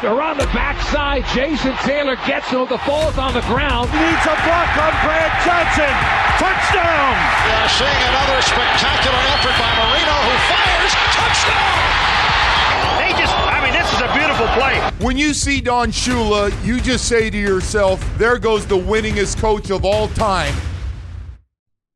They're on the backside. Jason Taylor gets him. The ball's on the ground. Needs a block on Brad Johnson. Touchdown! Yeah, seeing another spectacular effort by Marino who fires. Touchdown! They just, I mean, this is a beautiful play. When you see Don Shula, you just say to yourself, there goes the winningest coach of all time.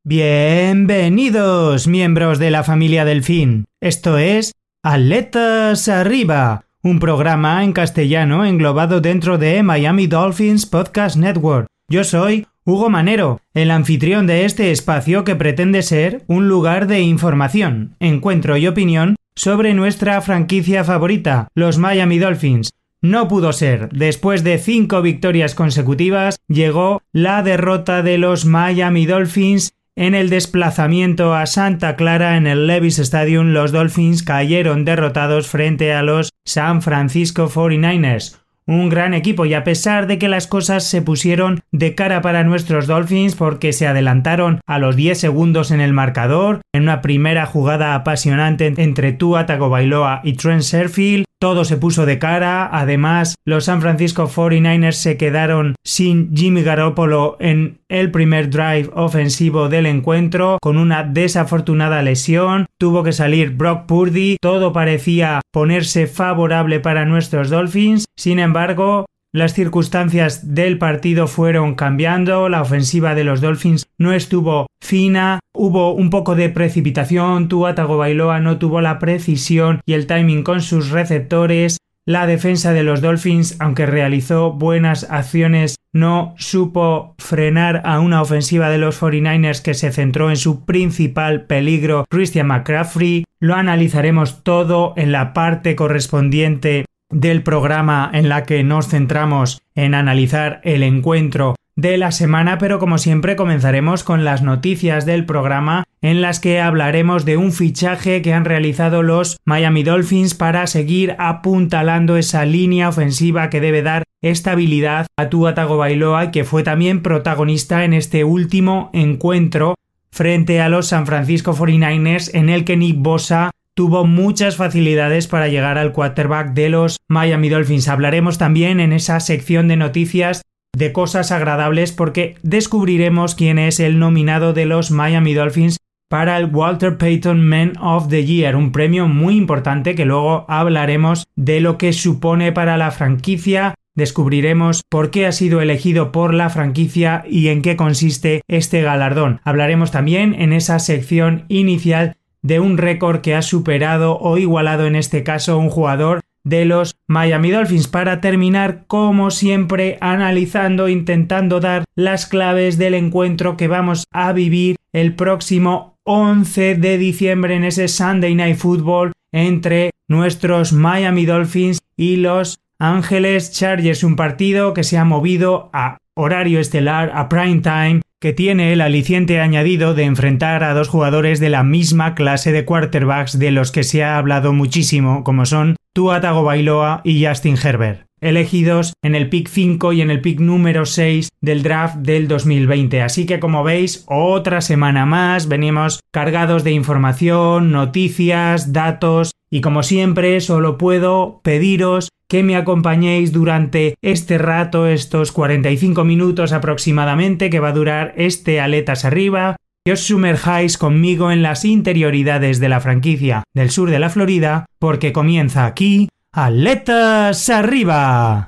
Bienvenidos, miembros de la familia Delfín. Esto es Atletas Arriba un programa en castellano englobado dentro de Miami Dolphins Podcast Network. Yo soy Hugo Manero, el anfitrión de este espacio que pretende ser un lugar de información, encuentro y opinión sobre nuestra franquicia favorita, los Miami Dolphins. No pudo ser. Después de cinco victorias consecutivas, llegó la derrota de los Miami Dolphins en el desplazamiento a Santa Clara en el Levis Stadium, los Dolphins cayeron derrotados frente a los San Francisco 49ers, un gran equipo y a pesar de que las cosas se pusieron de cara para nuestros Dolphins porque se adelantaron a los 10 segundos en el marcador, en una primera jugada apasionante entre Tua Tagovailoa y Trent Sherfield, todo se puso de cara, además los San Francisco 49ers se quedaron sin Jimmy Garoppolo en el primer drive ofensivo del encuentro. Con una desafortunada lesión, tuvo que salir Brock Purdy, todo parecía ponerse favorable para nuestros Dolphins, sin embargo las circunstancias del partido fueron cambiando, la ofensiva de los Dolphins no estuvo fina, hubo un poco de precipitación, Tua Tagovailoa no tuvo la precisión y el timing con sus receptores, la defensa de los Dolphins, aunque realizó buenas acciones, no supo frenar a una ofensiva de los 49ers que se centró en su principal peligro, Christian McCaffrey. Lo analizaremos todo en la parte correspondiente del programa en la que nos centramos en analizar el encuentro de la semana, pero como siempre comenzaremos con las noticias del programa en las que hablaremos de un fichaje que han realizado los Miami Dolphins para seguir apuntalando esa línea ofensiva que debe dar estabilidad a Tua Tagovailoa que fue también protagonista en este último encuentro frente a los San Francisco 49ers en el que Nick Bosa tuvo muchas facilidades para llegar al quarterback de los Miami Dolphins. Hablaremos también en esa sección de noticias de cosas agradables porque descubriremos quién es el nominado de los Miami Dolphins para el Walter Payton Man of the Year, un premio muy importante que luego hablaremos de lo que supone para la franquicia, descubriremos por qué ha sido elegido por la franquicia y en qué consiste este galardón. Hablaremos también en esa sección inicial de un récord que ha superado o igualado en este caso un jugador de los Miami Dolphins para terminar como siempre analizando intentando dar las claves del encuentro que vamos a vivir el próximo 11 de diciembre en ese Sunday Night Football entre nuestros Miami Dolphins y los Ángeles Chargers. Un partido que se ha movido a horario estelar a prime time que tiene el aliciente añadido de enfrentar a dos jugadores de la misma clase de quarterbacks de los que se ha hablado muchísimo, como son Tua Tagovailoa y Justin Herbert, elegidos en el pick 5 y en el pick número 6 del draft del 2020. Así que como veis, otra semana más, venimos cargados de información, noticias, datos y como siempre solo puedo pediros que me acompañéis durante este rato, estos 45 minutos aproximadamente que va a durar este Aletas Arriba, que os sumerjáis conmigo en las interioridades de la franquicia del sur de la Florida, porque comienza aquí Aletas Arriba.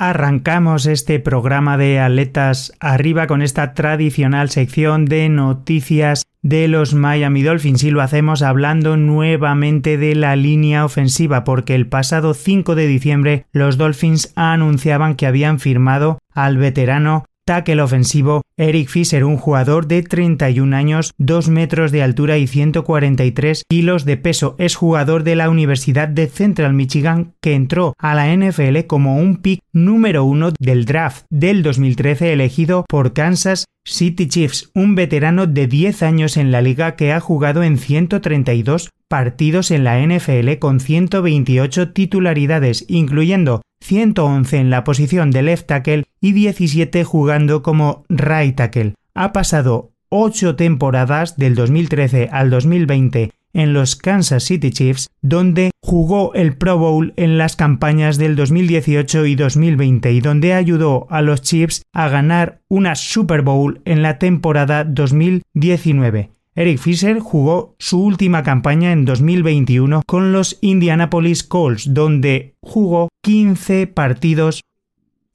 Arrancamos este programa de Aletas Arriba con esta tradicional sección de noticias de los Miami Dolphins y lo hacemos hablando nuevamente de la línea ofensiva porque el pasado 5 de diciembre los Dolphins anunciaban que habían firmado al veterano tackle ofensivo Eric Fisher, un jugador de 31 años, 2 metros de altura y 143 kilos de peso. Es jugador de la Universidad de Central Michigan que entró a la NFL como un pick número uno del draft del 2013 elegido por Kansas City Chiefs, un veterano de 10 años en la liga que ha jugado en 132 partidos en la NFL con 128 titularidades, incluyendo 111 en la posición de left tackle y 17 jugando como right tackle. Ha pasado 8 temporadas del 2013 al 2020 en los Kansas City Chiefs, donde jugó el Pro Bowl en las campañas del 2018 y 2020 y donde ayudó a los Chiefs a ganar una Super Bowl en la temporada 2019. Eric Fisher jugó su última campaña en 2021 con los Indianapolis Colts, donde jugó 15 partidos.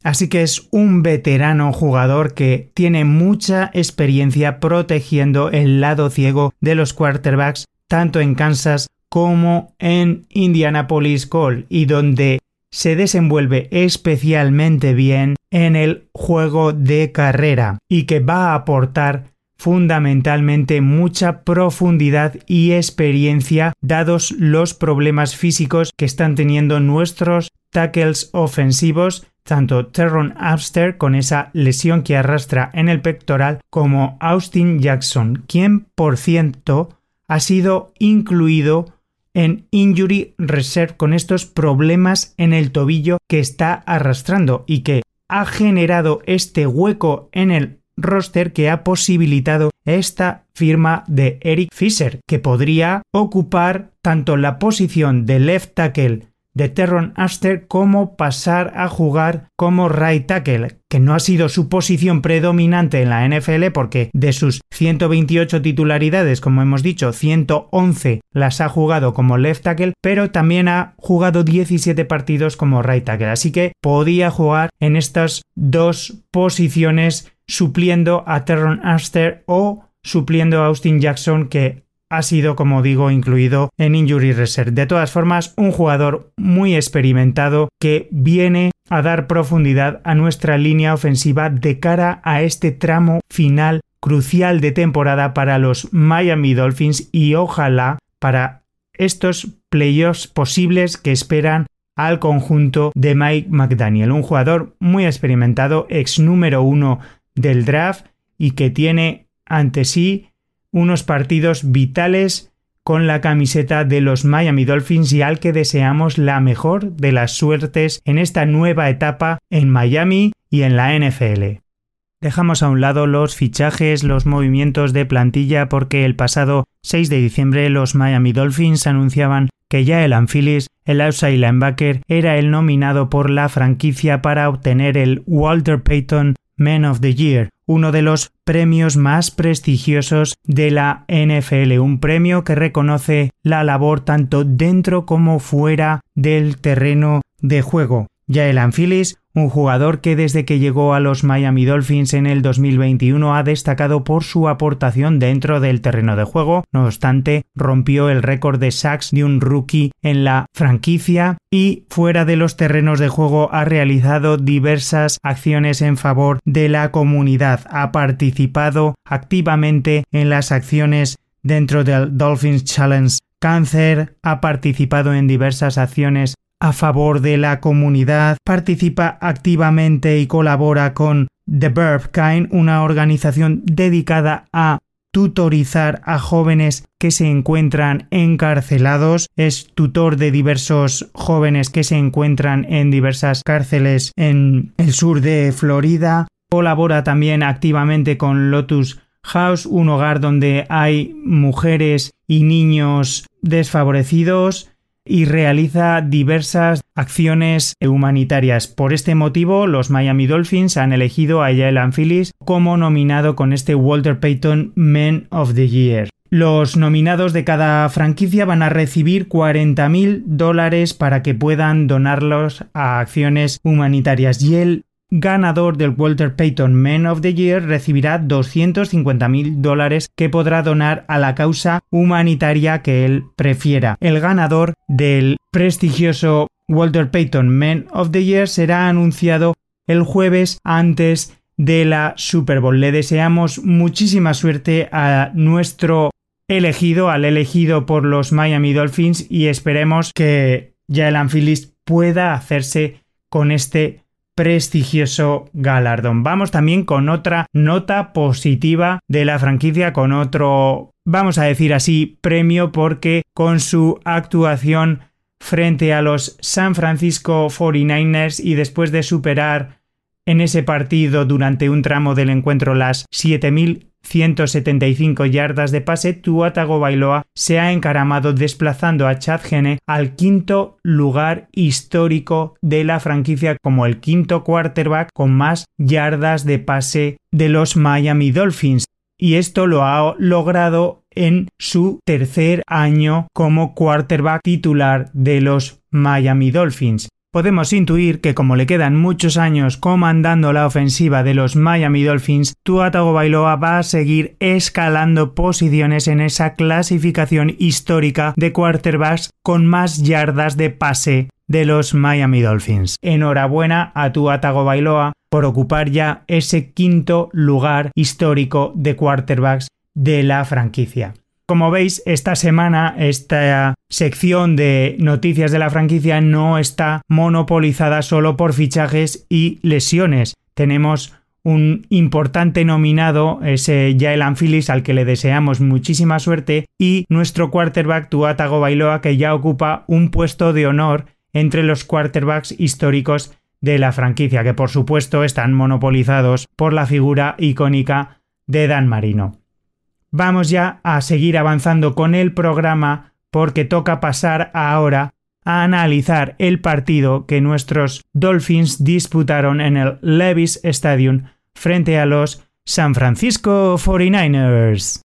Así que es un veterano jugador que tiene mucha experiencia protegiendo el lado ciego de los quarterbacks tanto en Kansas como en Indianapolis Colts y donde se desenvuelve especialmente bien en el juego de carrera y que va a aportar fundamentalmente mucha profundidad y experiencia dados los problemas físicos que están teniendo nuestros tackles ofensivos tanto Terron Abster con esa lesión que arrastra en el pectoral como Austin Jackson, quien por cierto ha sido incluido en Injury Reserve con estos problemas en el tobillo que está arrastrando y que ha generado este hueco en el roster que ha posibilitado esta firma de Eric Fisher, que podría ocupar tanto la posición de left tackle de Terron Aster como pasar a jugar como right tackle, que no ha sido su posición predominante en la NFL porque de sus 128 titularidades, como hemos dicho, 111 las ha jugado como left tackle, pero también ha jugado 17 partidos como right tackle, así que podía jugar en estas dos posiciones supliendo a Terron Aster o supliendo a Austin Jackson que ha sido, como digo, incluido en Injury Reserve. De todas formas, un jugador muy experimentado que viene a dar profundidad a nuestra línea ofensiva de cara a este tramo final crucial de temporada para los Miami Dolphins y ojalá para estos playoffs posibles que esperan al conjunto de Mike McDaniel, un jugador muy experimentado, ex número uno del draft y que tiene ante sí unos partidos vitales con la camiseta de los Miami Dolphins y al que deseamos la mejor de las suertes en esta nueva etapa en Miami y en la NFL. Dejamos a un lado los fichajes, los movimientos de plantilla porque el pasado 6 de diciembre los Miami Dolphins anunciaban que ya el Anfilis, el outside linebacker, era el nominado por la franquicia para obtener el Walter Payton Man of the Year, uno de los premios más prestigiosos de la NFL, un premio que reconoce la labor tanto dentro como fuera del terreno de juego. Yael Anfilis, un jugador que desde que llegó a los Miami Dolphins en el 2021 ha destacado por su aportación dentro del terreno de juego, no obstante rompió el récord de sacks de un rookie en la franquicia y fuera de los terrenos de juego ha realizado diversas acciones en favor de la comunidad, ha participado activamente en las acciones dentro del Dolphins Challenge Cáncer, ha participado en diversas acciones a favor de la comunidad, participa activamente y colabora con The Verb Kind, una organización dedicada a tutorizar a jóvenes que se encuentran encarcelados, es tutor de diversos jóvenes que se encuentran en diversas cárceles en el sur de Florida, colabora también activamente con Lotus House, un hogar donde hay mujeres y niños desfavorecidos, y realiza diversas acciones humanitarias. Por este motivo, los Miami Dolphins han elegido a Jalen Phillips como nominado con este Walter Payton Man of the Year. Los nominados de cada franquicia van a recibir 40 mil dólares para que puedan donarlos a acciones humanitarias y el ganador del Walter Payton Man of the Year recibirá 250 mil dólares que podrá donar a la causa humanitaria que él prefiera. El ganador del prestigioso Walter Payton Man of the Year será anunciado el jueves antes de la Super Bowl. Le deseamos muchísima suerte a nuestro elegido, al elegido por los Miami Dolphins y esperemos que Jalen Phillips pueda hacerse con este prestigioso galardón. Vamos también con otra nota positiva de la franquicia, con otro, vamos a decir así, premio porque con su actuación frente a los San Francisco 49ers y después de superar en ese partido durante un tramo del encuentro las 7.175 yardas de pase, Tua Tagovailoa se ha encaramado desplazando a Chad Gene al quinto lugar histórico de la franquicia como el quinto quarterback con más yardas de pase de los Miami Dolphins. Y esto lo ha logrado en su tercer año como quarterback titular de los Miami Dolphins. Podemos intuir que como le quedan muchos años comandando la ofensiva de los Miami Dolphins, Tua Tagovailoa va a seguir escalando posiciones en esa clasificación histórica de quarterbacks con más yardas de pase de los Miami Dolphins. Enhorabuena a Tua Tagovailoa por ocupar ya ese quinto lugar histórico de quarterbacks de la franquicia. Como veis, esta semana esta sección de noticias de la franquicia no está monopolizada solo por fichajes y lesiones. Tenemos un importante nominado, ese Jaelan Phillips, al que le deseamos muchísima suerte, y nuestro quarterback Tua Bailoa, que ya ocupa un puesto de honor entre los quarterbacks históricos de la franquicia, que por supuesto están monopolizados por la figura icónica de Dan Marino. Vamos ya a seguir avanzando con el programa porque toca pasar ahora a analizar el partido que nuestros Dolphins disputaron en el Levis Stadium frente a los San Francisco 49ers.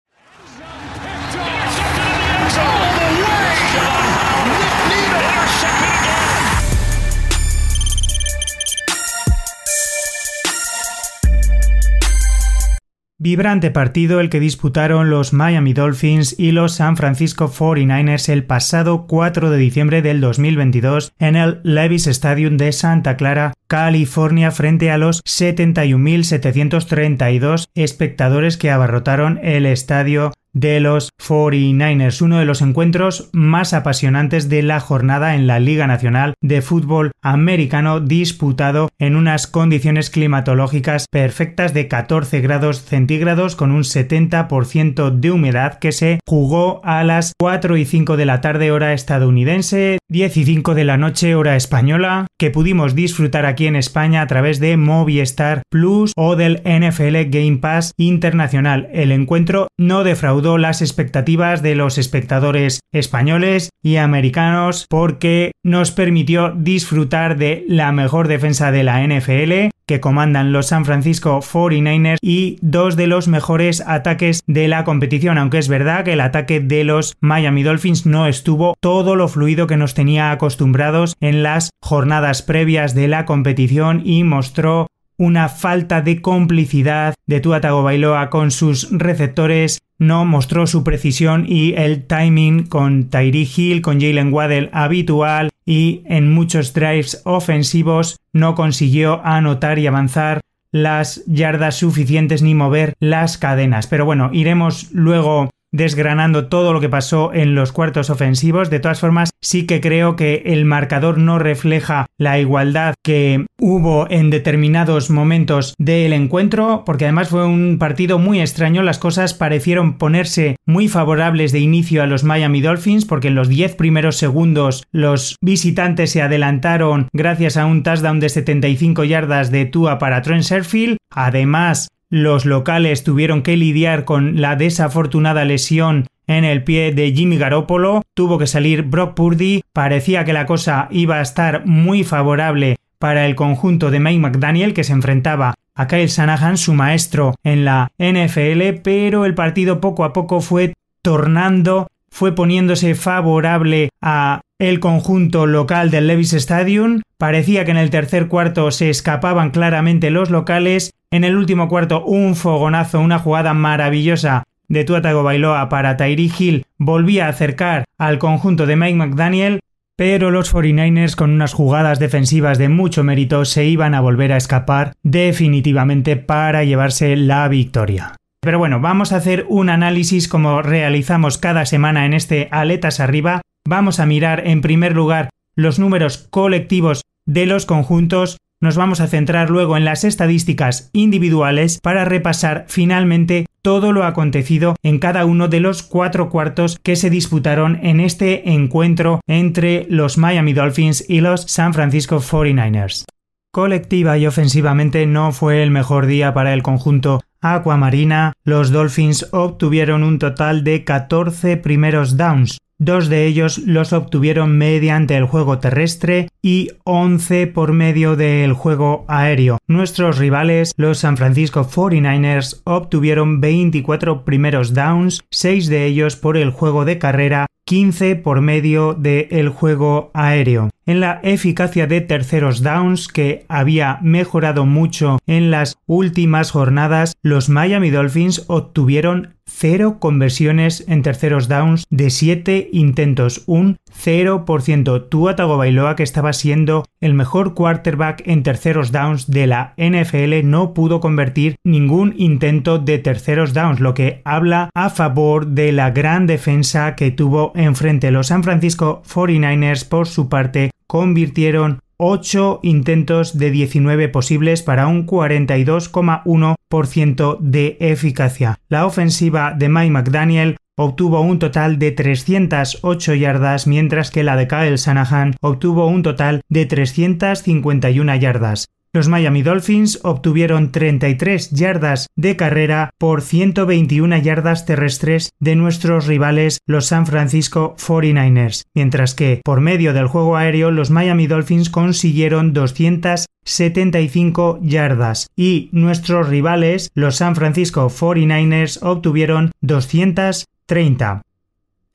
Vibrante partido el que disputaron los Miami Dolphins y los San Francisco 49ers el pasado 4 de diciembre del 2022 en el Levis Stadium de Santa Clara, California, frente a los 71.732 espectadores que abarrotaron el estadio de los 49ers, uno de los encuentros más apasionantes de la jornada en la Liga Nacional de Fútbol Americano disputado en unas condiciones climatológicas perfectas de 14 grados centígrados con un 70% de humedad que se jugó a las 4 y 5 de la tarde hora estadounidense, 10 y 5 de la noche hora española, que pudimos disfrutar aquí en España a través de Movistar Plus o del NFL Game Pass Internacional. El encuentro no defraudó las expectativas de los espectadores españoles y americanos porque nos permitió disfrutar de la mejor defensa de la NFL que comandan los San Francisco 49ers y dos de los mejores ataques de la competición, aunque es verdad que el ataque de los Miami Dolphins no estuvo todo lo fluido que nos tenía acostumbrados en las jornadas previas de la competición y mostró una falta de complicidad de Tua Tagovailoa con sus receptores no mostró su precisión y el timing con Tyree Hill, con Jalen Waddell habitual y en muchos drives ofensivos no consiguió anotar y avanzar las yardas suficientes ni mover las cadenas. Pero bueno, iremos luego desgranando todo lo que pasó en los cuartos ofensivos. De todas formas, sí que creo que el marcador no refleja la igualdad que hubo en determinados momentos del encuentro, porque además fue un partido muy extraño. Las cosas parecieron ponerse muy favorables de inicio a los Miami Dolphins, porque en los 10 primeros segundos los visitantes se adelantaron gracias a un touchdown de 75 yardas de Tua para Trent Sherfield. Además, los locales tuvieron que lidiar con la desafortunada lesión en el pie de Jimmy Garoppolo, tuvo que salir Brock Purdy, parecía que la cosa iba a estar muy favorable para el conjunto de Mike McDaniel que se enfrentaba a Kyle Shanahan, su maestro en la NFL, pero el partido poco a poco fue tornando, fue poniéndose favorable a el conjunto local del Levis Stadium. Parecía que en el tercer cuarto se escapaban claramente los locales en el último cuarto, un fogonazo, una jugada maravillosa de Tuatago Bailoa para Tyree Hill volvía a acercar al conjunto de Mike McDaniel, pero los 49ers con unas jugadas defensivas de mucho mérito se iban a volver a escapar definitivamente para llevarse la victoria. Pero bueno, vamos a hacer un análisis como realizamos cada semana en este Aletas Arriba. Vamos a mirar en primer lugar los números colectivos de los conjuntos nos vamos a centrar luego en las estadísticas individuales para repasar finalmente todo lo acontecido en cada uno de los cuatro cuartos que se disputaron en este encuentro entre los Miami Dolphins y los San Francisco 49ers. Colectiva y ofensivamente no fue el mejor día para el conjunto Aquamarina. Los Dolphins obtuvieron un total de 14 primeros downs, Dos de ellos los obtuvieron mediante el juego terrestre y 11 por medio del juego aéreo. Nuestros rivales, los San Francisco 49ers, obtuvieron 24 primeros downs, 6 de ellos por el juego de carrera 15 por medio del juego aéreo. En la eficacia de terceros downs, que había mejorado mucho en las últimas jornadas, los Miami Dolphins obtuvieron 0 conversiones en terceros downs de 7 intentos, un 0%. Tua Tagovailoa, que estaba siendo el mejor quarterback en terceros downs de la NFL, no pudo convertir ningún intento de terceros downs, lo que habla a favor de la gran defensa que tuvo enfrente los San Francisco 49ers. Por su parte, convirtieron 8 intentos de 19 posibles para un 42,1% de eficacia. La ofensiva de Mike McDaniel obtuvo un total de 308 yardas, mientras que la de Kyle Shanahan obtuvo un total de 351 yardas. Los Miami Dolphins obtuvieron 33 yardas de carrera por 121 yardas terrestres de nuestros rivales los San Francisco 49ers, mientras que por medio del juego aéreo los Miami Dolphins consiguieron 275 yardas y nuestros rivales los San Francisco 49ers obtuvieron 230.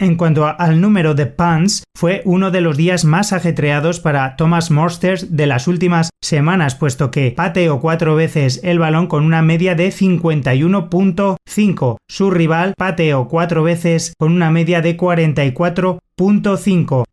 En cuanto al número de punts, fue uno de los días más ajetreados para Thomas Morsters de las últimas semanas, puesto que pateó cuatro veces el balón con una media de 51.5. Su rival pateó cuatro veces con una media de 44.5.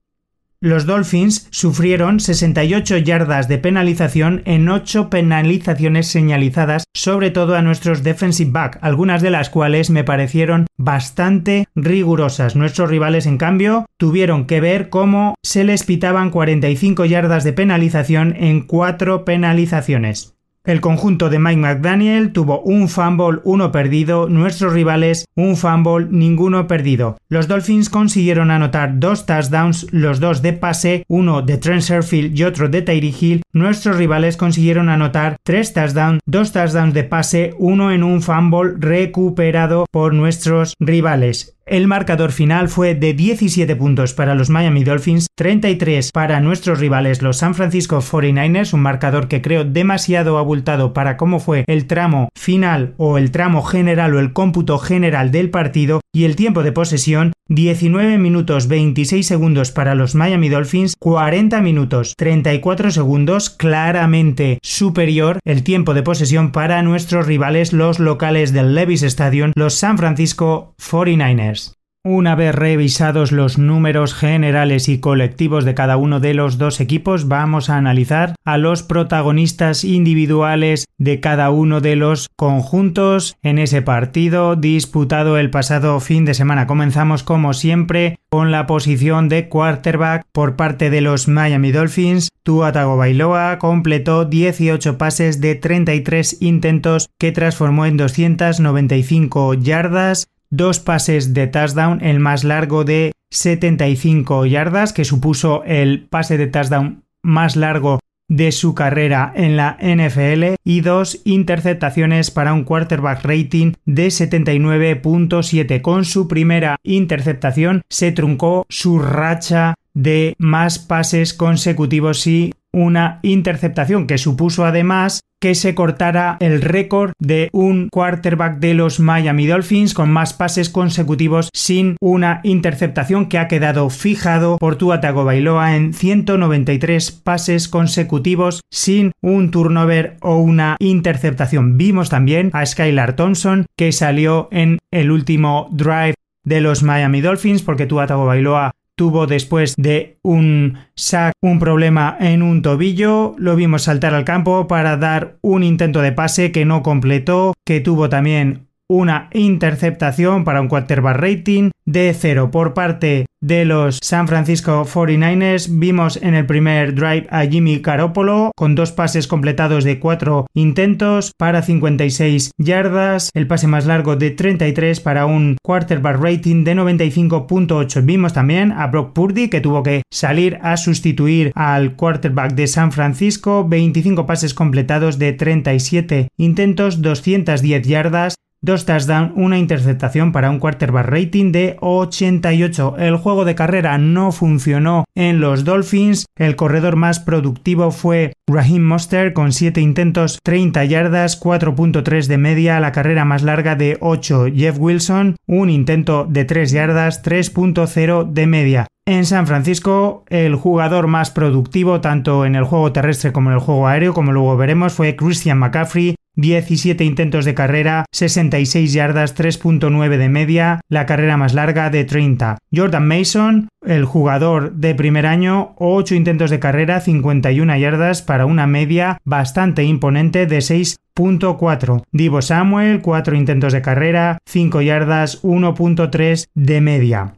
Los Dolphins sufrieron 68 yardas de penalización en 8 penalizaciones señalizadas, sobre todo a nuestros defensive back, algunas de las cuales me parecieron bastante rigurosas. Nuestros rivales, en cambio, tuvieron que ver cómo se les pitaban 45 yardas de penalización en 4 penalizaciones. El conjunto de Mike McDaniel tuvo un fumble, uno perdido, nuestros rivales un fumble, ninguno perdido. Los Dolphins consiguieron anotar dos touchdowns, los dos de pase, uno de Trent Sherfield y otro de Tyree Hill. Nuestros rivales consiguieron anotar tres touchdowns, dos touchdowns de pase, uno en un fumble recuperado por nuestros rivales. El marcador final fue de 17 puntos para los Miami Dolphins, 33 para nuestros rivales los San Francisco 49ers, un marcador que creo demasiado abultado para cómo fue el tramo final o el tramo general o el cómputo general del partido y el tiempo de posesión 19 minutos 26 segundos para los Miami Dolphins, 40 minutos 34 segundos, claramente superior el tiempo de posesión para nuestros rivales los locales del Levis Stadium, los San Francisco 49ers. Una vez revisados los números generales y colectivos de cada uno de los dos equipos, vamos a analizar a los protagonistas individuales de cada uno de los conjuntos en ese partido disputado el pasado fin de semana. Comenzamos como siempre con la posición de quarterback por parte de los Miami Dolphins. Tua Tagovailoa completó 18 pases de 33 intentos que transformó en 295 yardas dos pases de touchdown, el más largo de 75 yardas, que supuso el pase de touchdown más largo de su carrera en la NFL y dos interceptaciones para un quarterback rating de 79.7. Con su primera interceptación se truncó su racha de más pases consecutivos y una interceptación que supuso además que se cortara el récord de un quarterback de los Miami Dolphins con más pases consecutivos sin una interceptación que ha quedado fijado por Tua Tagovailoa en 193 pases consecutivos sin un turnover o una interceptación. Vimos también a Skylar Thompson que salió en el último drive de los Miami Dolphins porque Tua Tagovailoa tuvo después de un sack un problema en un tobillo, lo vimos saltar al campo para dar un intento de pase que no completó, que tuvo también una interceptación para un quarterback rating de cero. Por parte de los San Francisco 49ers vimos en el primer drive a Jimmy Garoppolo con dos pases completados de cuatro intentos para 56 yardas, el pase más largo de 33 para un quarterback rating de 95.8. Vimos también a Brock Purdy que tuvo que salir a sustituir al quarterback de San Francisco, 25 pases completados de 37 intentos, 210 yardas, dos touchdowns, una interceptación para un quarterback rating de 88. El juego de carrera no funcionó en los Dolphins. El corredor más productivo fue Raheem Monster con 7 intentos, 30 yardas, 4.3 de media. La carrera más larga de 8 Jeff Wilson, un intento de 3 yardas, 3.0 de media. En San Francisco, el jugador más productivo tanto en el juego terrestre como en el juego aéreo, como luego veremos, fue Christian McCaffrey, 17 intentos de carrera, 66 yardas, 3.9 de media, la carrera más larga de 30. Jordan Mason, el jugador de primer año, 8 intentos de carrera, 51 yardas para una media bastante imponente de 6.4. Divo Samuel, 4 intentos de carrera, 5 yardas, 1.3 de media.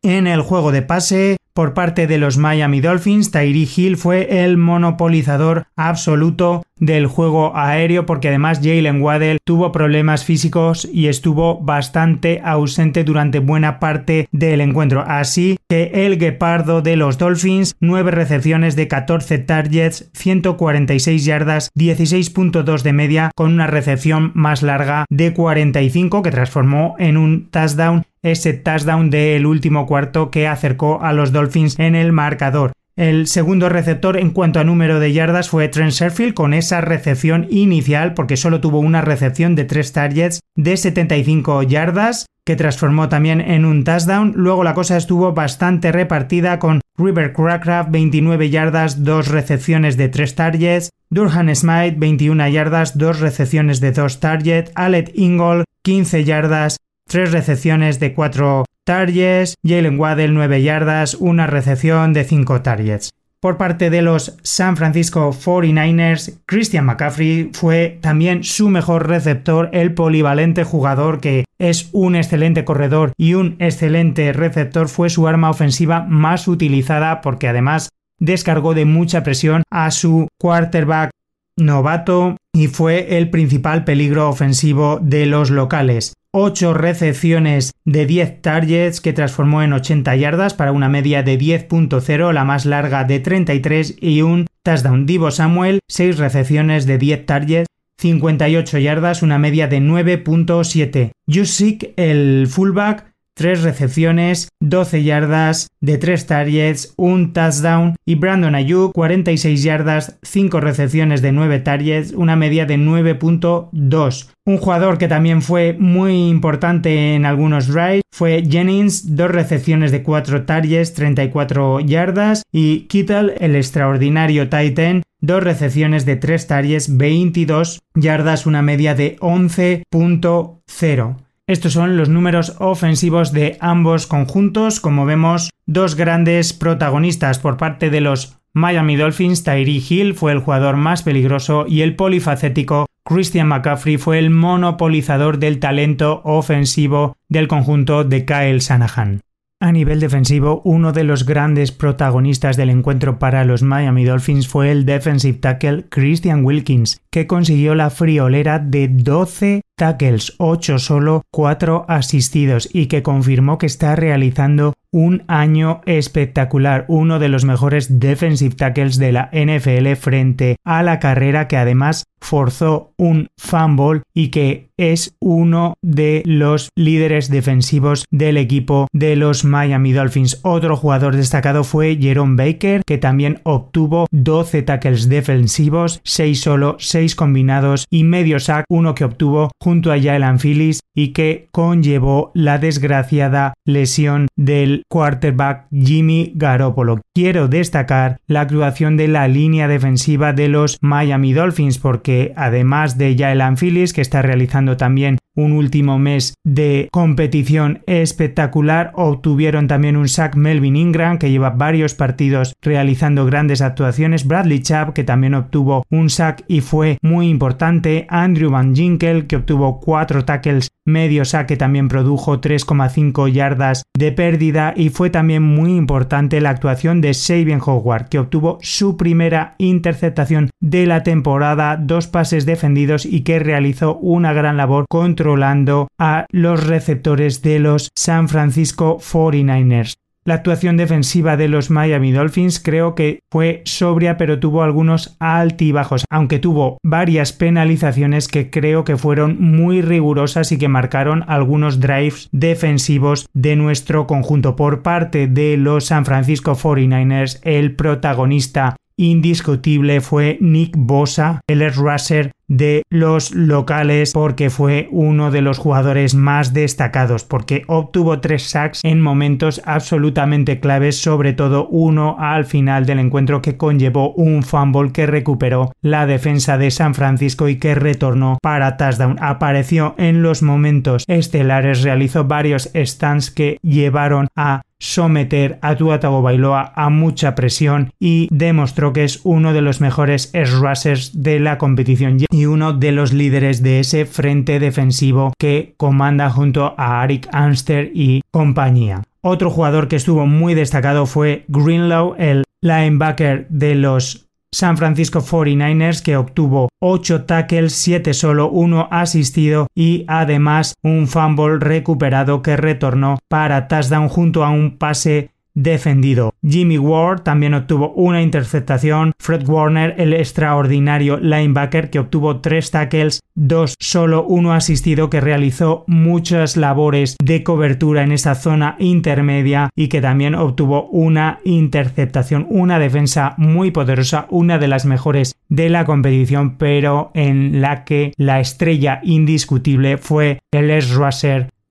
En el juego de pase, por parte de los Miami Dolphins, Tyree Hill fue el monopolizador absoluto del juego aéreo porque además Jalen Waddell tuvo problemas físicos y estuvo bastante ausente durante buena parte del encuentro. Así que el guepardo de los Dolphins, 9 recepciones de 14 targets, 146 yardas, 16.2 de media con una recepción más larga de 45 que transformó en un touchdown ese touchdown del último cuarto que acercó a los Dolphins en el marcador. El segundo receptor en cuanto a número de yardas fue Trent Sherfield con esa recepción inicial porque solo tuvo una recepción de 3 targets de 75 yardas que transformó también en un touchdown. Luego la cosa estuvo bastante repartida con River Crackraft 29 yardas, 2 recepciones de 3 targets, Durhan Smite 21 yardas, 2 recepciones de 2 targets, Alec Ingold 15 yardas, 3 recepciones de 4 targets, Jalen Waddell 9 yardas, una recepción de 5 targets. Por parte de los San Francisco 49ers, Christian McCaffrey fue también su mejor receptor, el polivalente jugador que es un excelente corredor y un excelente receptor, fue su arma ofensiva más utilizada porque además descargó de mucha presión a su quarterback novato y fue el principal peligro ofensivo de los locales. 8 recepciones de 10 targets que transformó en 80 yardas para una media de 10.0, la más larga de 33 y un touchdown. Divo Samuel, 6 recepciones de 10 targets 58 yardas, una media de 9.7. Yusik, el fullback, 3 recepciones, 12 yardas, de 3 targets, un touchdown y Brandon Ayuk 46 yardas, 5 recepciones de 9 targets, una media de 9.2. Un jugador que también fue muy importante en algunos drives fue Jennings, 2 recepciones de 4 targets, 34 yardas y Kittle, el extraordinario Titan, dos recepciones de 3 targets, 22 yardas, una media de 11.0. Estos son los números ofensivos de ambos conjuntos. Como vemos, dos grandes protagonistas por parte de los Miami Dolphins. Tyree Hill fue el jugador más peligroso y el polifacético Christian McCaffrey fue el monopolizador del talento ofensivo del conjunto de Kyle Shanahan. A nivel defensivo, uno de los grandes protagonistas del encuentro para los Miami Dolphins fue el defensive tackle Christian Wilkins, que consiguió la friolera de 12 tackles, 8 solo, 4 asistidos y que confirmó que está realizando un año espectacular, uno de los mejores defensive tackles de la NFL frente a la carrera que además forzó un fumble y que es uno de los líderes defensivos del equipo de los Miami Dolphins. Otro jugador destacado fue Jerome Baker, que también obtuvo 12 tackles defensivos, 6 solo, 6 combinados y medio sack, uno que obtuvo junto a Jalen Phillips y que conllevó la desgraciada lesión del quarterback Jimmy Garoppolo. Quiero destacar la actuación de la línea defensiva de los Miami Dolphins porque además de Jalen Phillips que está realizando también un último mes de competición espectacular. Obtuvieron también un sack Melvin Ingram, que lleva varios partidos realizando grandes actuaciones. Bradley Chubb, que también obtuvo un sack y fue muy importante. Andrew Van Ginkel, que obtuvo tuvo 4 tackles medio que también produjo 3,5 yardas de pérdida y fue también muy importante la actuación de Sabian Howard que obtuvo su primera interceptación de la temporada, dos pases defendidos y que realizó una gran labor controlando a los receptores de los San Francisco 49ers. La actuación defensiva de los Miami Dolphins creo que fue sobria pero tuvo algunos altibajos, aunque tuvo varias penalizaciones que creo que fueron muy rigurosas y que marcaron algunos drives defensivos de nuestro conjunto. Por parte de los San Francisco 49ers, el protagonista indiscutible fue Nick Bosa, el rusher de los locales porque fue uno de los jugadores más destacados porque obtuvo tres sacks en momentos absolutamente claves sobre todo uno al final del encuentro que conllevó un fumble que recuperó la defensa de San Francisco y que retornó para touchdown. Apareció en los momentos estelares realizó varios stands que llevaron a someter a Tua Tagovailoa a mucha presión y demostró que es uno de los mejores rushers de la competición y uno de los líderes de ese frente defensivo que comanda junto a Arik Anster y compañía. Otro jugador que estuvo muy destacado fue Greenlow, el linebacker de los San Francisco 49ers que obtuvo 8 tackles, 7 solo, 1 asistido y además un fumble recuperado que retornó para touchdown junto a un pase defendido. Jimmy Ward también obtuvo una interceptación. Fred Warner, el extraordinario linebacker que obtuvo tres tackles, dos solo, uno asistido que realizó muchas labores de cobertura en esa zona intermedia y que también obtuvo una interceptación, una defensa muy poderosa, una de las mejores de la competición, pero en la que la estrella indiscutible fue el ex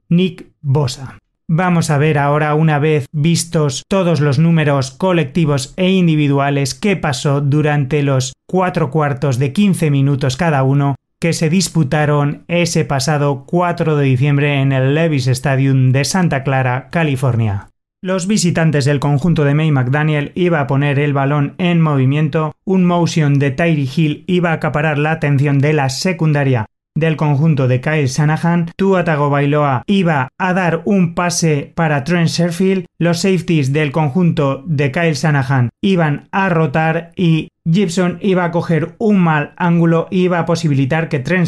Nick Bosa. Vamos a ver ahora, una vez vistos todos los números colectivos e individuales, qué pasó durante los cuatro cuartos de 15 minutos cada uno que se disputaron ese pasado 4 de diciembre en el Levis Stadium de Santa Clara, California. Los visitantes del conjunto de May McDaniel iba a poner el balón en movimiento, un motion de Tyree Hill iba a acaparar la atención de la secundaria del conjunto de Kyle Shanahan, Tua Tagovailoa iba a dar un pase para Trent Sherfield, los safeties del conjunto de Kyle Shanahan iban a rotar y Gibson iba a coger un mal ángulo y iba a posibilitar que Trent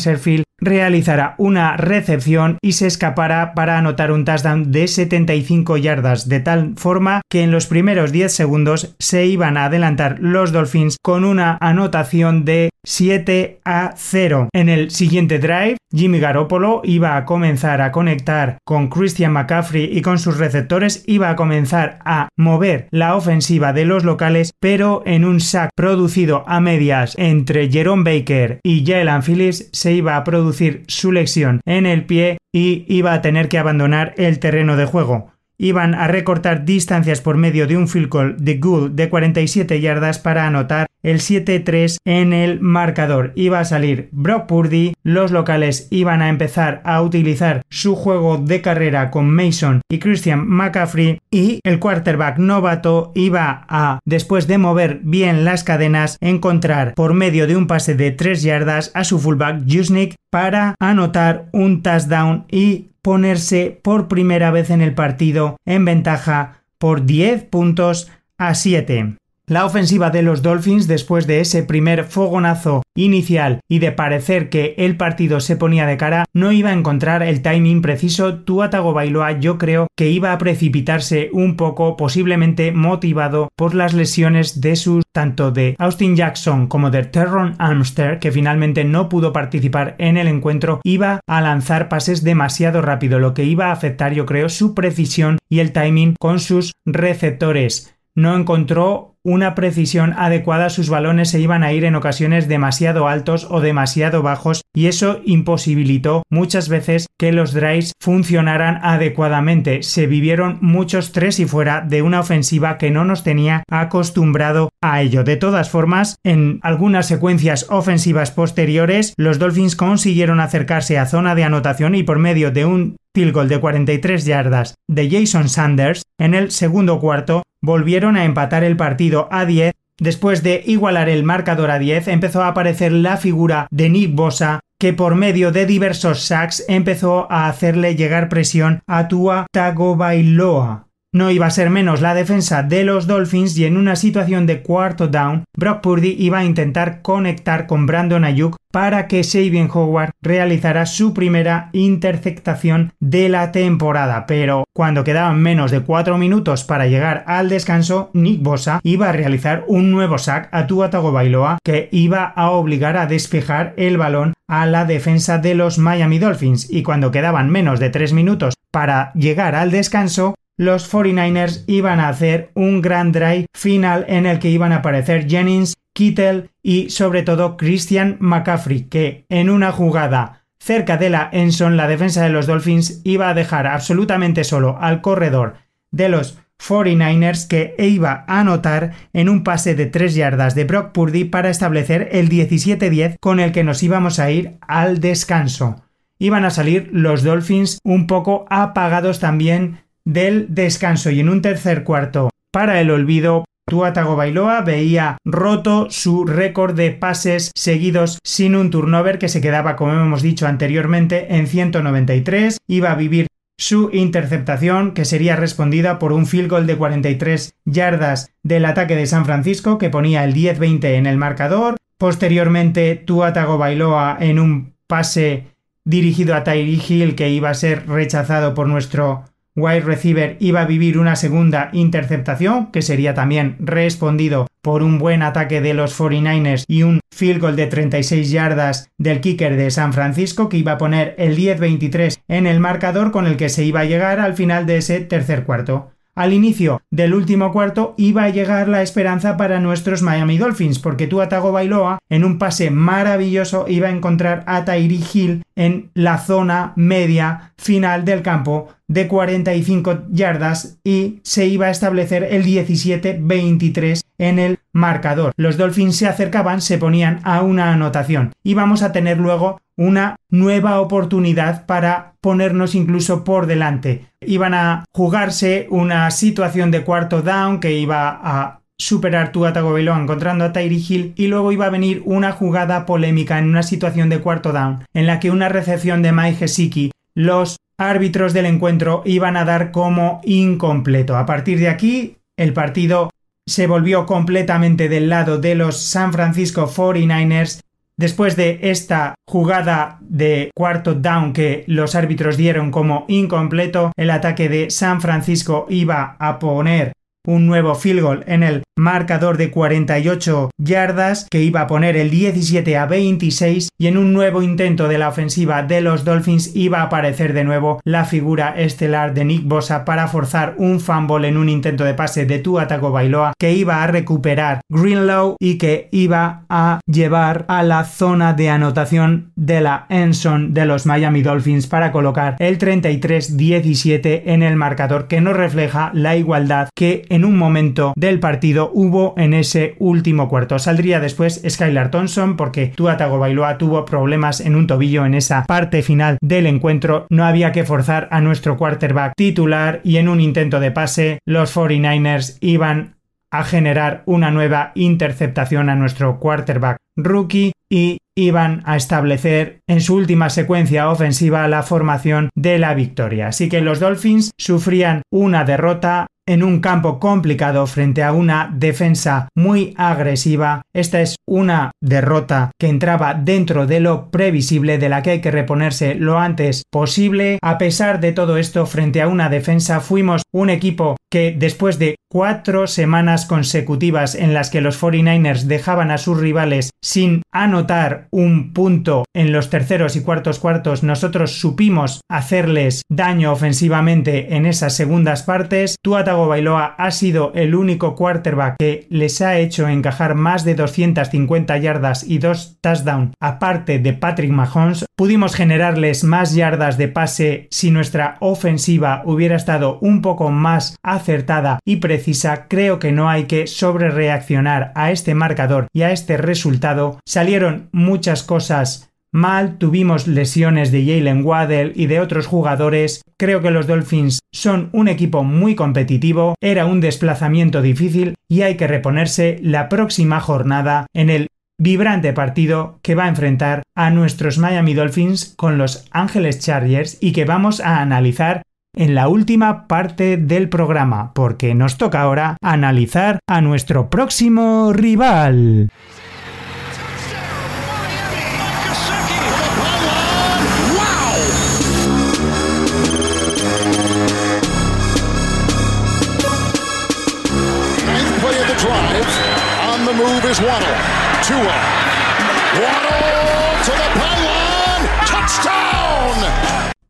realizara una recepción y se escapara para anotar un touchdown de 75 yardas, de tal forma que en los primeros 10 segundos se iban a adelantar los Dolphins con una anotación de 7 a 0. En el siguiente drive, Jimmy Garoppolo iba a comenzar a conectar con Christian McCaffrey y con sus receptores, iba a comenzar a mover la ofensiva de los locales, pero en un sack producido a medias entre Jerome Baker y Jalen Phillips se iba a producir su lesión en el pie y iba a tener que abandonar el terreno de juego iban a recortar distancias por medio de un field goal de Gould de 47 yardas para anotar el 7-3 en el marcador. Iba a salir Brock Purdy, los locales iban a empezar a utilizar su juego de carrera con Mason y Christian McCaffrey y el quarterback novato iba a, después de mover bien las cadenas, encontrar por medio de un pase de 3 yardas a su fullback Jusnik para anotar un touchdown y ponerse por primera vez en el partido en ventaja por 10 puntos a 7. La ofensiva de los Dolphins, después de ese primer fogonazo inicial y de parecer que el partido se ponía de cara, no iba a encontrar el timing preciso. Tua Tagovailoa yo creo que iba a precipitarse un poco, posiblemente motivado por las lesiones de sus tanto de Austin Jackson como de Terron Armster, que finalmente no pudo participar en el encuentro, iba a lanzar pases demasiado rápido, lo que iba a afectar yo creo su precisión y el timing con sus receptores no encontró una precisión adecuada, sus balones se iban a ir en ocasiones demasiado altos o demasiado bajos y eso imposibilitó muchas veces que los drives funcionaran adecuadamente. Se vivieron muchos tres y fuera de una ofensiva que no nos tenía acostumbrado a ello. De todas formas, en algunas secuencias ofensivas posteriores, los Dolphins consiguieron acercarse a zona de anotación y por medio de un field goal de 43 yardas de Jason Sanders en el segundo cuarto volvieron a empatar el partido a 10. Después de igualar el marcador a 10, empezó a aparecer la figura de Nick Bosa que por medio de diversos sacks empezó a hacerle llegar presión a Tua Tagovailoa. No iba a ser menos la defensa de los Dolphins y en una situación de cuarto down, Brock Purdy iba a intentar conectar con Brandon Ayuk para que Sabian Howard realizara su primera interceptación de la temporada, pero cuando quedaban menos de 4 minutos para llegar al descanso, Nick Bosa iba a realizar un nuevo sack a Tua Tagovailoa que iba a obligar a despejar el balón a la defensa de los Miami Dolphins. Y cuando quedaban menos de 3 minutos para llegar al descanso, los 49ers iban a hacer un gran drive final en el que iban a aparecer Jennings, Kittel y sobre todo Christian McCaffrey, que en una jugada cerca de la Enson, la defensa de los Dolphins iba a dejar absolutamente solo al corredor de los 49ers que iba a anotar en un pase de 3 yardas de Brock Purdy para establecer el 17-10 con el que nos íbamos a ir al descanso. Iban a salir los Dolphins un poco apagados también del descanso y en un tercer cuarto para el olvido Tua Tagovailoa veía roto su récord de pases seguidos sin un turnover que se quedaba, como hemos dicho anteriormente, en 193. Iba a vivir su interceptación, que sería respondida por un field goal de 43 yardas del ataque de San Francisco, que ponía el 10-20 en el marcador. Posteriormente, Tua Tagovailoa en un pase dirigido a Tyree Hill, que iba a ser rechazado por nuestro wide receiver iba a vivir una segunda interceptación, que sería también respondido por un buen ataque de los 49ers y un field goal de 36 yardas del kicker de San Francisco, que iba a poner el 10-23 en el marcador con el que se iba a llegar al final de ese tercer cuarto. Al inicio del último cuarto iba a llegar la esperanza para nuestros Miami Dolphins, porque Tua Tagovailoa en un pase maravilloso iba a encontrar a Tyree Hill en la zona media final del campo de 45 yardas y se iba a establecer el 17-23 en el marcador. Los Dolphins se acercaban, se ponían a una anotación y vamos a tener luego una nueva oportunidad para ponernos incluso por delante. Iban a jugarse una situación de cuarto down que iba a superar Tua Tagovailoa encontrando a Tyree Hill y luego iba a venir una jugada polémica en una situación de cuarto down en la que una recepción de Mike Gesicki los árbitros del encuentro iban a dar como incompleto. A partir de aquí, el partido se volvió completamente del lado de los San Francisco 49ers. Después de esta jugada de cuarto down que los árbitros dieron como incompleto, el ataque de San Francisco iba a poner un nuevo field goal en el marcador de 48 yardas que iba a poner el 17 a 26 y en un nuevo intento de la ofensiva de los Dolphins iba a aparecer de nuevo la figura estelar de Nick Bosa para forzar un fumble en un intento de pase de Tua Bailoa que iba a recuperar Greenlow y que iba a llevar a la zona de anotación de la Enson de los Miami Dolphins para colocar el 33-17 en el marcador que no refleja la igualdad que en un momento del partido hubo en ese último cuarto. Saldría después Skylar Thompson porque Tua Tagovailoa tuvo problemas en un tobillo en esa parte final del encuentro. No había que forzar a nuestro quarterback titular y en un intento de pase los 49ers iban a generar una nueva interceptación a nuestro quarterback rookie y iban a establecer en su última secuencia ofensiva la formación de la victoria. Así que los Dolphins sufrían una derrota en un campo complicado frente a una defensa muy agresiva. Esta es una derrota que entraba dentro de lo previsible de la que hay que reponerse lo antes posible. A pesar de todo esto, frente a una defensa fuimos un equipo que después de cuatro semanas consecutivas en las que los 49ers dejaban a sus rivales sin anotar un punto en los terceros y cuartos cuartos, nosotros supimos hacerles daño ofensivamente en esas segundas partes. Bailoa ha sido el único quarterback que les ha hecho encajar más de 250 yardas y dos touchdowns, aparte de Patrick Mahomes. Pudimos generarles más yardas de pase si nuestra ofensiva hubiera estado un poco más acertada y precisa. Creo que no hay que sobrereaccionar a este marcador y a este resultado. Salieron muchas cosas mal, tuvimos lesiones de Jalen Waddell y de otros jugadores. Creo que los Dolphins son un equipo muy competitivo, era un desplazamiento difícil y hay que reponerse la próxima jornada en el vibrante partido que va a enfrentar a nuestros Miami Dolphins con los Ángeles Chargers y que vamos a analizar en la última parte del programa, porque nos toca ahora analizar a nuestro próximo rival.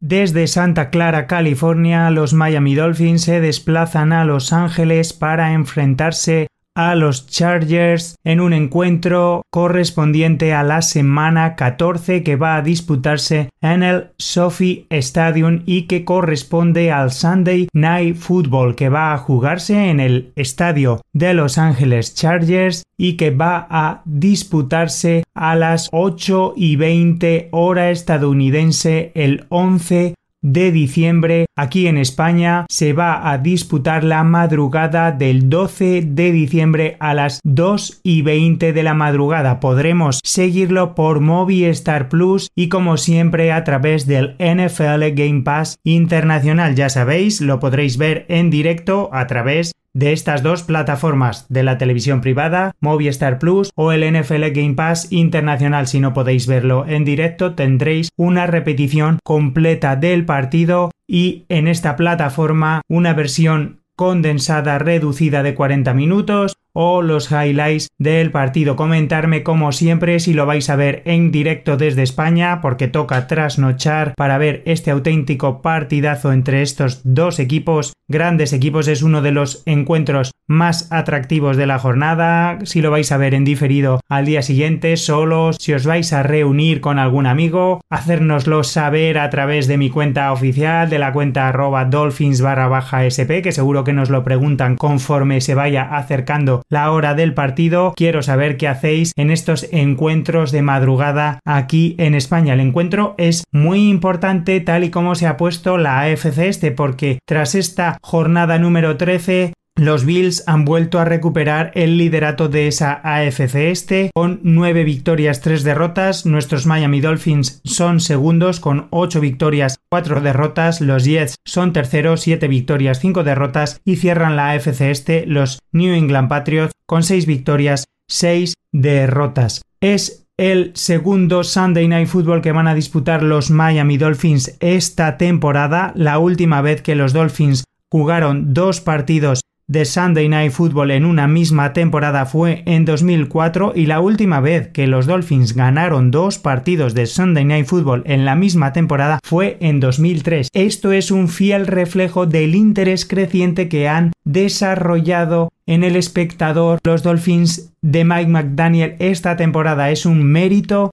Desde Santa Clara, California, los Miami Dolphins se desplazan a Los Ángeles para enfrentarse a los Chargers en un encuentro correspondiente a la semana 14 que va a disputarse en el Sophie Stadium y que corresponde al Sunday Night Football que va a jugarse en el estadio de Los Ángeles Chargers y que va a disputarse a las 8 y 20 hora estadounidense el 11 de diciembre aquí en España se va a disputar la madrugada del 12 de diciembre a las 2 y 20 de la madrugada. Podremos seguirlo por Movistar Plus y como siempre a través del NFL Game Pass Internacional. Ya sabéis, lo podréis ver en directo a través de estas dos plataformas de la televisión privada, Movistar Plus o el NFL Game Pass Internacional. Si no podéis verlo en directo, tendréis una repetición completa del partido y en esta plataforma una versión condensada reducida de 40 minutos o los highlights del partido. Comentarme como siempre si lo vais a ver en directo desde España porque toca trasnochar para ver este auténtico partidazo entre estos dos equipos. Grandes equipos es uno de los encuentros más atractivos de la jornada. Si lo vais a ver en diferido al día siguiente, solos, si os vais a reunir con algún amigo, hacérnoslo saber a través de mi cuenta oficial, de la cuenta arroba dolphins barra baja sp, que seguro que nos lo preguntan conforme se vaya acercando la hora del partido. Quiero saber qué hacéis en estos encuentros de madrugada aquí en España. El encuentro es muy importante tal y como se ha puesto la AFC este porque tras esta jornada número 13 los Bills han vuelto a recuperar el liderato de esa AFC este con 9 victorias, 3 derrotas. Nuestros Miami Dolphins son segundos con 8 victorias, 4 derrotas. Los Jets son terceros, 7 victorias, 5 derrotas y cierran la AFC este los New England Patriots con 6 victorias, 6 derrotas. Es el segundo Sunday Night Football que van a disputar los Miami Dolphins esta temporada, la última vez que los Dolphins jugaron dos partidos de Sunday Night Football en una misma temporada fue en 2004 y la última vez que los Dolphins ganaron dos partidos de Sunday Night Football en la misma temporada fue en 2003. Esto es un fiel reflejo del interés creciente que han desarrollado en el espectador los Dolphins de Mike McDaniel esta temporada. Es un mérito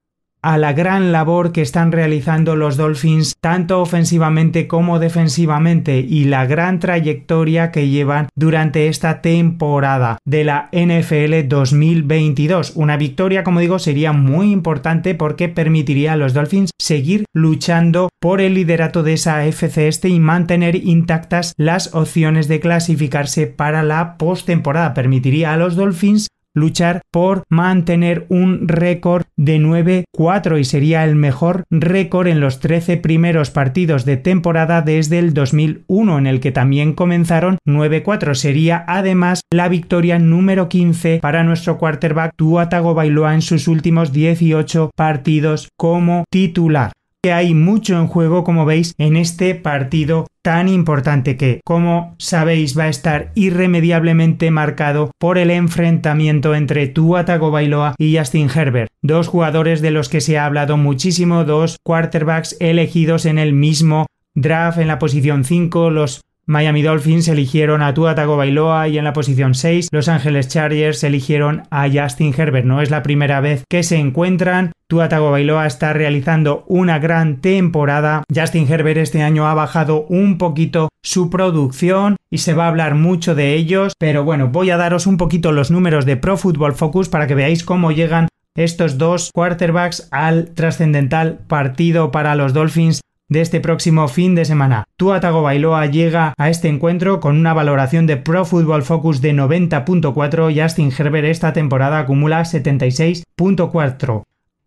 a la gran labor que están realizando los Dolphins tanto ofensivamente como defensivamente y la gran trayectoria que llevan durante esta temporada de la NFL 2022. Una victoria, como digo, sería muy importante porque permitiría a los Dolphins seguir luchando por el liderato de esa FC este y mantener intactas las opciones de clasificarse para la postemporada. Permitiría a los Dolphins luchar por mantener un récord de 9-4 y sería el mejor récord en los 13 primeros partidos de temporada desde el 2001 en el que también comenzaron 9-4. Sería además la victoria número 15 para nuestro quarterback Tua Tagovailoa en sus últimos 18 partidos como titular hay mucho en juego, como veis, en este partido tan importante que, como sabéis, va a estar irremediablemente marcado por el enfrentamiento entre Tua Tagovailoa y Justin Herbert, dos jugadores de los que se ha hablado muchísimo, dos quarterbacks elegidos en el mismo draft en la posición 5, los Miami Dolphins eligieron a Tua Tagovailoa y en la posición 6 Los Angeles Chargers eligieron a Justin Herbert. No es la primera vez que se encuentran. Tua Tagovailoa está realizando una gran temporada. Justin Herbert este año ha bajado un poquito su producción y se va a hablar mucho de ellos, pero bueno, voy a daros un poquito los números de Pro Football Focus para que veáis cómo llegan estos dos quarterbacks al trascendental partido para los Dolphins de este próximo fin de semana. Tua Tagovailoa llega a este encuentro con una valoración de Pro Football Focus de 90.4 Justin Herbert esta temporada acumula 76.4.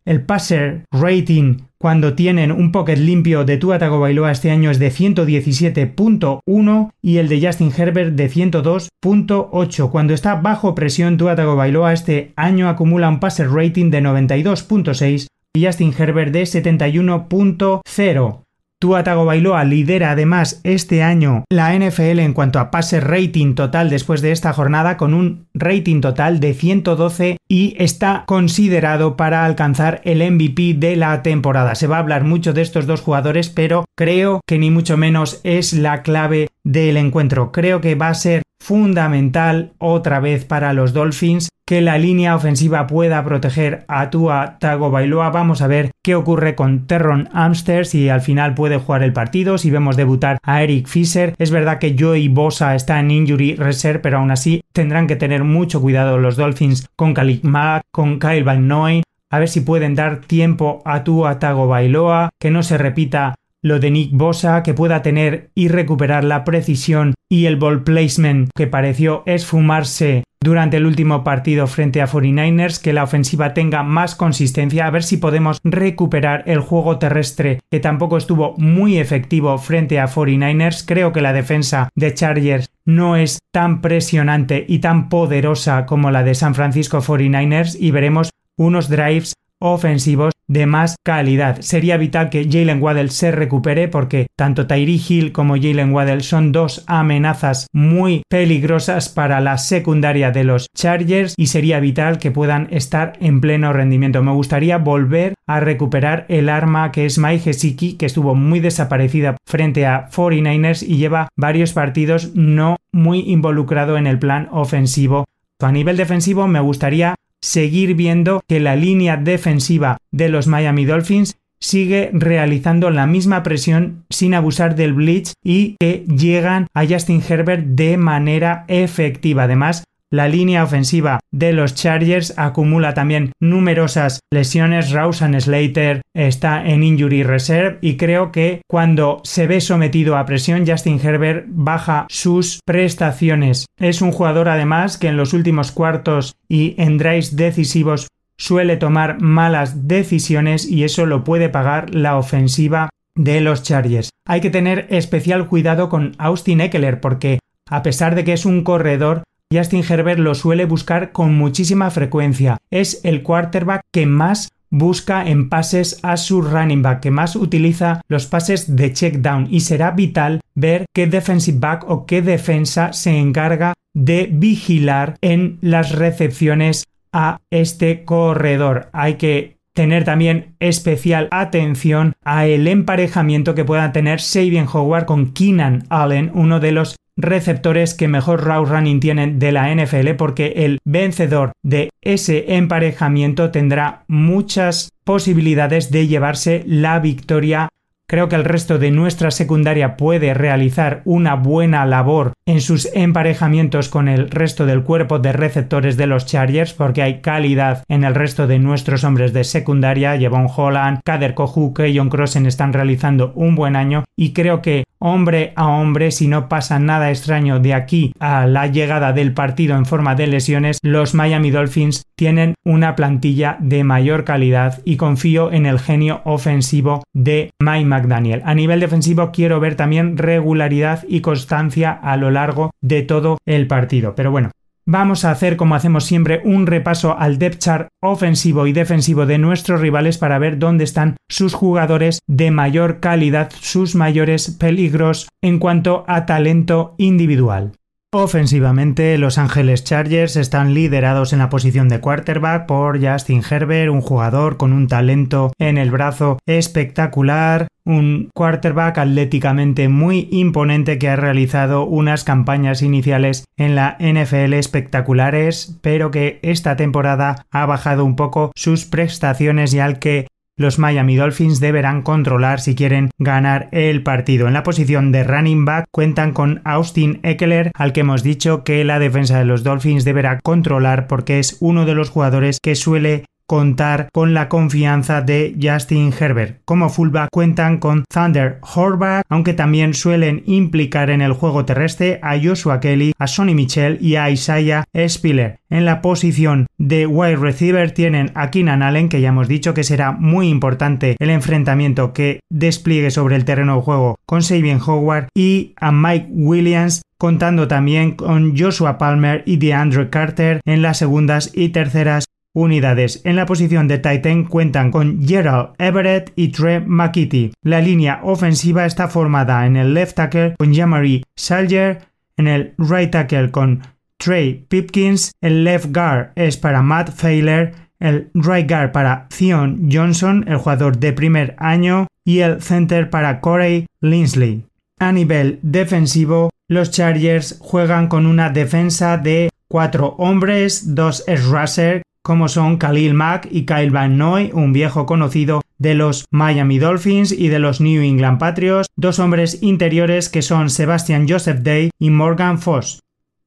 El passer rating cuando tienen un pocket limpio de Tua Tagovailoa este año es de 117.1 y el de Justin Herbert de 102.8. Cuando está bajo presión Tua Tagovailoa este año acumula un passer rating de 92.6 y Justin Herbert de 71.0. Tua Tagovailoa lidera además este año la NFL en cuanto a pase rating total después de esta jornada con un rating total de 112 y está considerado para alcanzar el MVP de la temporada. Se va a hablar mucho de estos dos jugadores, pero creo que ni mucho menos es la clave del encuentro. Creo que va a ser fundamental otra vez para los Dolphins que la línea ofensiva pueda proteger a Tua Tagovailoa. Vamos a ver qué ocurre con Terron Amster si al final puede jugar el partido, si vemos debutar a Eric Fisher. Es verdad que Joey Bosa está en injury reserve, pero aún así tendrán que tener mucho cuidado los Dolphins con Khalid Mack, con Kyle Van Noy, a ver si pueden dar tiempo a Tua Tagovailoa, que no se repita lo de Nick Bosa, que pueda tener y recuperar la precisión y el ball placement que pareció esfumarse durante el último partido frente a 49ers, que la ofensiva tenga más consistencia, a ver si podemos recuperar el juego terrestre que tampoco estuvo muy efectivo frente a 49ers. Creo que la defensa de Chargers no es tan presionante y tan poderosa como la de San Francisco 49ers y veremos unos drives ofensivos de más calidad. Sería vital que Jalen Waddell se recupere porque tanto Tyree Hill como Jalen Waddell son dos amenazas muy peligrosas para la secundaria de los Chargers y sería vital que puedan estar en pleno rendimiento. Me gustaría volver a recuperar el arma que es Mai Gesicki que estuvo muy desaparecida frente a 49ers y lleva varios partidos no muy involucrado en el plan ofensivo. A nivel defensivo me gustaría seguir viendo que la línea defensiva de los Miami Dolphins sigue realizando la misma presión sin abusar del blitz y que llegan a Justin Herbert de manera efectiva. Además, la línea ofensiva de los Chargers acumula también numerosas lesiones. Rawson Slater está en injury reserve y creo que cuando se ve sometido a presión, Justin Herbert baja sus prestaciones. Es un jugador además que en los últimos cuartos y en drives decisivos suele tomar malas decisiones y eso lo puede pagar la ofensiva de los Chargers. Hay que tener especial cuidado con Austin Eckler porque a pesar de que es un corredor, Justin Herbert lo suele buscar con muchísima frecuencia. Es el quarterback que más busca en pases a su running back, que más utiliza los pases de check down y será vital ver qué defensive back o qué defensa se encarga de vigilar en las recepciones a este corredor. Hay que tener también especial atención a el emparejamiento que pueda tener Sabian Howard con Keenan Allen, uno de los receptores que mejor route running tienen de la NFL porque el vencedor de ese emparejamiento tendrá muchas posibilidades de llevarse la victoria Creo que el resto de nuestra secundaria puede realizar una buena labor en sus emparejamientos con el resto del cuerpo de receptores de los Chargers porque hay calidad en el resto de nuestros hombres de secundaria. Jevon Holland, Kader Kohuk y John Crossen están realizando un buen año y creo que hombre a hombre, si no pasa nada extraño de aquí a la llegada del partido en forma de lesiones, los Miami Dolphins tienen una plantilla de mayor calidad y confío en el genio ofensivo de Mike McDaniel. A nivel defensivo quiero ver también regularidad y constancia a lo largo de todo el partido. Pero bueno, Vamos a hacer, como hacemos siempre, un repaso al depth chart ofensivo y defensivo de nuestros rivales para ver dónde están sus jugadores de mayor calidad, sus mayores peligros en cuanto a talento individual. Ofensivamente, Los Ángeles Chargers están liderados en la posición de quarterback por Justin Herbert, un jugador con un talento en el brazo espectacular, un quarterback atléticamente muy imponente que ha realizado unas campañas iniciales en la NFL espectaculares, pero que esta temporada ha bajado un poco sus prestaciones y al que los Miami Dolphins deberán controlar si quieren ganar el partido. En la posición de running back cuentan con Austin Eckler, al que hemos dicho que la defensa de los Dolphins deberá controlar porque es uno de los jugadores que suele contar con la confianza de Justin Herbert. Como fullback cuentan con Thunder Horvath, aunque también suelen implicar en el juego terrestre a Joshua Kelly, a Sonny Michel y a Isaiah Spiller. En la posición de wide receiver tienen a Keenan Allen, que ya hemos dicho que será muy importante el enfrentamiento que despliegue sobre el terreno de juego con Sabian Howard, y a Mike Williams, contando también con Joshua Palmer y DeAndre Carter en las segundas y terceras unidades. En la posición de Titan cuentan con Gerald Everett y Trey McKitty. La línea ofensiva está formada en el left tackle con Jamari Salger, en el right tackle con Trey Pipkins, el left guard es para Matt Failer, el right guard para Theon Johnson, el jugador de primer año, y el center para Corey Linsley. A nivel defensivo, los Chargers juegan con una defensa de cuatro hombres, dos rusher como son Khalil Mack y Kyle Van Noy, un viejo conocido de los Miami Dolphins y de los New England Patriots, dos hombres interiores que son Sebastian Joseph Day y Morgan Foss.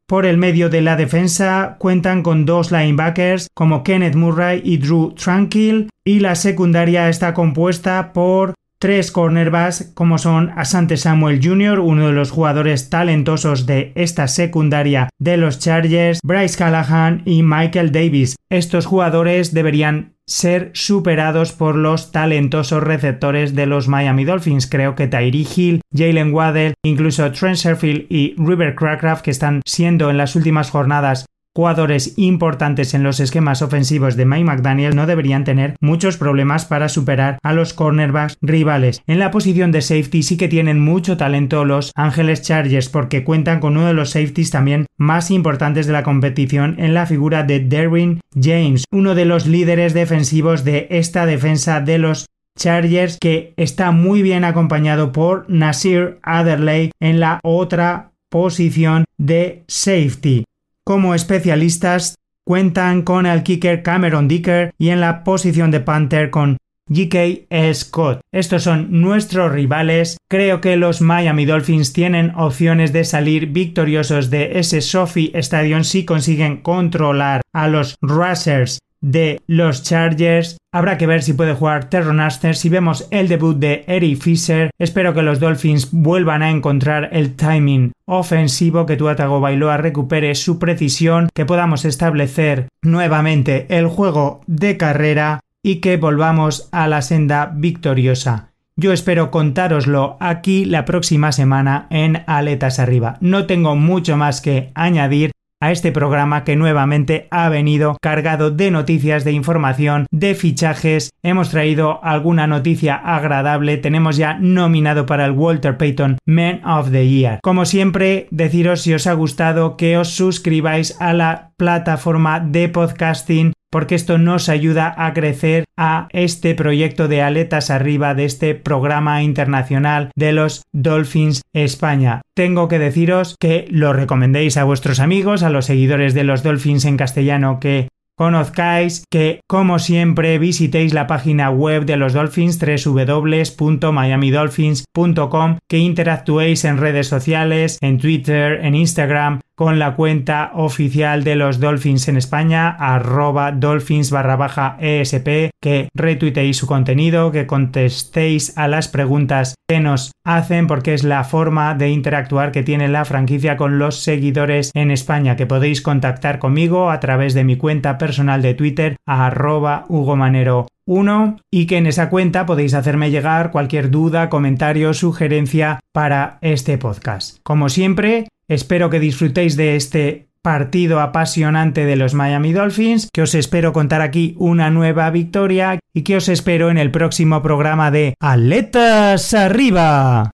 Por el medio de la defensa cuentan con dos linebackers como Kenneth Murray y Drew Tranquil y la secundaria está compuesta por tres cornerbacks como son Asante Samuel Jr., uno de los jugadores talentosos de esta secundaria de los Chargers, Bryce Callahan y Michael Davis. Estos jugadores deberían ser superados por los talentosos receptores de los Miami Dolphins. Creo que Tyree Hill, Jalen Waddell, incluso Trent Sherfield y River Crackraft, que están siendo en las últimas jornadas jugadores importantes en los esquemas ofensivos de Mike McDaniel no deberían tener muchos problemas para superar a los cornerbacks rivales. En la posición de safety sí que tienen mucho talento los Ángeles Chargers porque cuentan con uno de los safeties también más importantes de la competición en la figura de Derwin James, uno de los líderes defensivos de esta defensa de los Chargers que está muy bien acompañado por Nasir Adderley en la otra posición de safety. Como especialistas cuentan con el kicker Cameron Dicker y en la posición de Panther con GK Scott. Estos son nuestros rivales. Creo que los Miami Dolphins tienen opciones de salir victoriosos de ese Sophie Stadium si consiguen controlar a los Rushers de los Chargers. Habrá que ver si puede jugar Terron Aster. Si vemos el debut de Eric Fisher, espero que los Dolphins vuelvan a encontrar el timing ofensivo, que Tuatago Bailoa recupere su precisión, que podamos establecer nuevamente el juego de carrera y que volvamos a la senda victoriosa. Yo espero contároslo aquí la próxima semana en Aletas Arriba. No tengo mucho más que añadir a este programa que nuevamente ha venido cargado de noticias, de información, de fichajes. Hemos traído alguna noticia agradable. Tenemos ya nominado para el Walter Payton Man of the Year. Como siempre, deciros si os ha gustado que os suscribáis a la plataforma de podcasting porque esto nos ayuda a crecer a este proyecto de aletas arriba de este programa internacional de los Dolphins España. Tengo que deciros que lo recomendéis a vuestros amigos, a los seguidores de los Dolphins en castellano que conozcáis que, como siempre, visitéis la página web de los Dolphins www.miamidolphins.com, que interactuéis en redes sociales, en Twitter, en Instagram, con la cuenta oficial de los Dolphins en España, arroba dolphins barra baja ESP, que retuiteéis su contenido, que contestéis a las preguntas que nos hacen, porque es la forma de interactuar que tiene la franquicia con los seguidores en España, que podéis contactar conmigo a través de mi cuenta personal de Twitter, arroba Hugo Manero 1 y que en esa cuenta podéis hacerme llegar cualquier duda, comentario, sugerencia para este podcast. Como siempre, Espero que disfrutéis de este partido apasionante de los Miami Dolphins, que os espero contar aquí una nueva victoria y que os espero en el próximo programa de Aletas Arriba.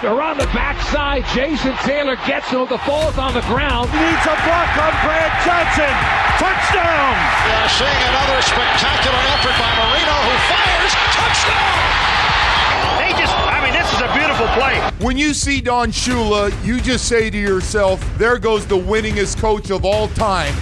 They're on the backside. Jason Taylor gets him. The fall's on the ground. Needs a block on Brad Johnson. Touchdown! Yeah, seeing another spectacular effort by Marino, who fires. Touchdown! They just, I mean, this is a beautiful play. When you see Don Shula, you just say to yourself, there goes the winningest coach of all time.